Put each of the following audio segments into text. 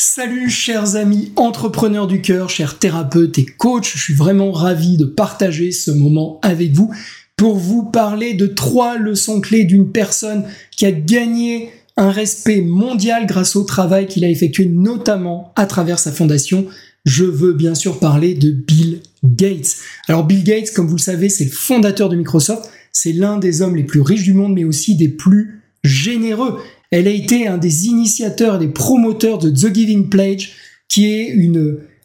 Salut chers amis entrepreneurs du cœur, chers thérapeutes et coachs, je suis vraiment ravi de partager ce moment avec vous pour vous parler de trois leçons clés d'une personne qui a gagné un respect mondial grâce au travail qu'il a effectué notamment à travers sa fondation. Je veux bien sûr parler de Bill Gates. Alors Bill Gates, comme vous le savez, c'est le fondateur de Microsoft, c'est l'un des hommes les plus riches du monde, mais aussi des plus généreux. Elle a été un des initiateurs des promoteurs de The Giving Pledge, qui est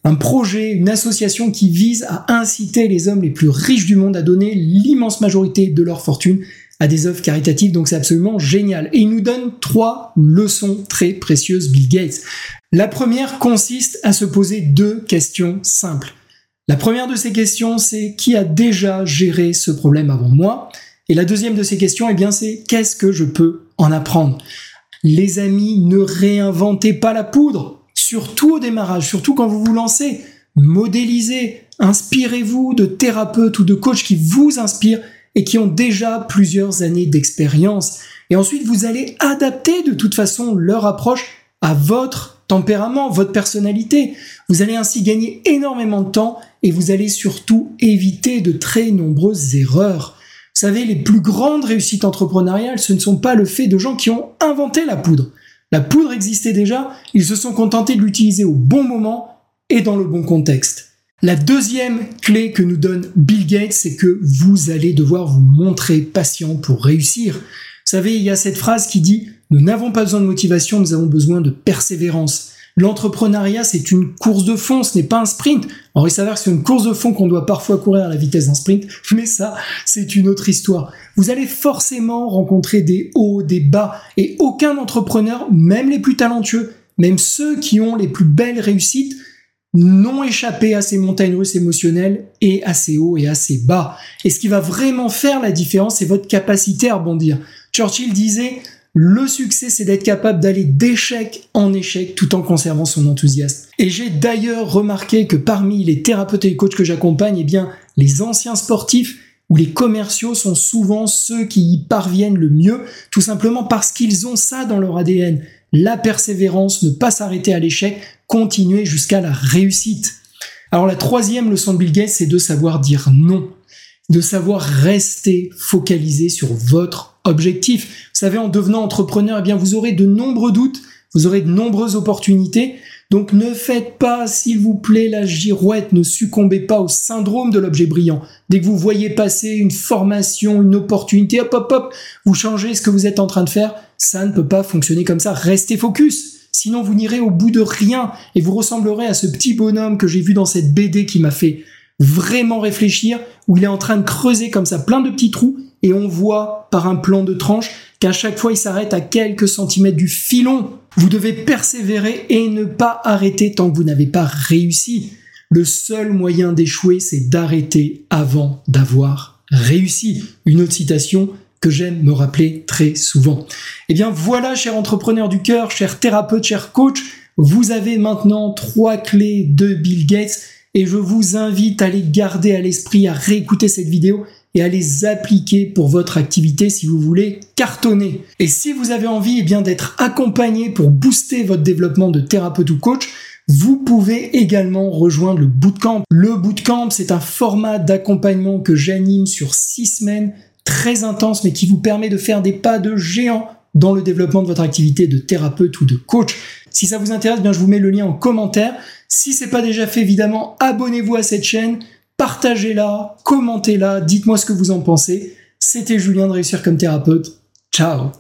un projet, une association qui vise à inciter les hommes les plus riches du monde à donner l'immense majorité de leur fortune à des œuvres caritatives. Donc c'est absolument génial. Et il nous donne trois leçons très précieuses, Bill Gates. La première consiste à se poser deux questions simples. La première de ces questions, c'est qui a déjà géré ce problème avant moi? Et la deuxième de ces questions, eh bien, c'est qu'est-ce que je peux en apprendre? Les amis, ne réinventez pas la poudre, surtout au démarrage, surtout quand vous vous lancez. Modélisez, inspirez-vous de thérapeutes ou de coachs qui vous inspirent et qui ont déjà plusieurs années d'expérience. Et ensuite, vous allez adapter de toute façon leur approche à votre tempérament, votre personnalité. Vous allez ainsi gagner énormément de temps et vous allez surtout éviter de très nombreuses erreurs. Savez, les plus grandes réussites entrepreneuriales, ce ne sont pas le fait de gens qui ont inventé la poudre. La poudre existait déjà, ils se sont contentés de l'utiliser au bon moment et dans le bon contexte. La deuxième clé que nous donne Bill Gates, c'est que vous allez devoir vous montrer patient pour réussir. Vous savez, il y a cette phrase qui dit ⁇ Nous n'avons pas besoin de motivation, nous avons besoin de persévérance ⁇ L'entrepreneuriat, c'est une course de fond, ce n'est pas un sprint. Alors il s'avère que c'est une course de fond qu'on doit parfois courir à la vitesse d'un sprint, mais ça, c'est une autre histoire. Vous allez forcément rencontrer des hauts, des bas, et aucun entrepreneur, même les plus talentueux, même ceux qui ont les plus belles réussites, n'ont échappé à ces montagnes russes émotionnelles et à ces hauts et à ces bas. Et ce qui va vraiment faire la différence, c'est votre capacité à rebondir. Churchill disait, le succès, c'est d'être capable d'aller d'échec en échec tout en conservant son enthousiasme. Et j'ai d'ailleurs remarqué que parmi les thérapeutes et les coachs que j'accompagne, eh bien, les anciens sportifs ou les commerciaux sont souvent ceux qui y parviennent le mieux, tout simplement parce qu'ils ont ça dans leur ADN. La persévérance, ne pas s'arrêter à l'échec, continuer jusqu'à la réussite. Alors la troisième leçon de Bill Gates, c'est de savoir dire non, de savoir rester focalisé sur votre objectif. Vous savez, en devenant entrepreneur, eh bien, vous aurez de nombreux doutes, vous aurez de nombreuses opportunités. Donc ne faites pas, s'il vous plaît, la girouette, ne succombez pas au syndrome de l'objet brillant. Dès que vous voyez passer une formation, une opportunité, hop, hop, hop, vous changez ce que vous êtes en train de faire, ça ne peut pas fonctionner comme ça. Restez focus. Sinon, vous n'irez au bout de rien et vous ressemblerez à ce petit bonhomme que j'ai vu dans cette BD qui m'a fait vraiment réfléchir, où il est en train de creuser comme ça plein de petits trous et on voit par un plan de tranche qu'à chaque fois il s'arrête à quelques centimètres du filon. Vous devez persévérer et ne pas arrêter tant que vous n'avez pas réussi. Le seul moyen d'échouer, c'est d'arrêter avant d'avoir réussi. Une autre citation que j'aime me rappeler très souvent. Eh bien voilà, chers entrepreneurs du cœur, chers thérapeutes, chers coachs, vous avez maintenant trois clés de Bill Gates et je vous invite à les garder à l'esprit, à réécouter cette vidéo et à les appliquer pour votre activité si vous voulez cartonner. Et si vous avez envie eh bien d'être accompagné pour booster votre développement de thérapeute ou coach, vous pouvez également rejoindre le bootcamp. Le bootcamp, c'est un format d'accompagnement que j'anime sur six semaines, très intense, mais qui vous permet de faire des pas de géant dans le développement de votre activité de thérapeute ou de coach. Si ça vous intéresse, eh bien je vous mets le lien en commentaire. Si c'est pas déjà fait, évidemment, abonnez-vous à cette chaîne partagez-la, commentez-la, dites-moi ce que vous en pensez. C'était Julien de Réussir comme thérapeute. Ciao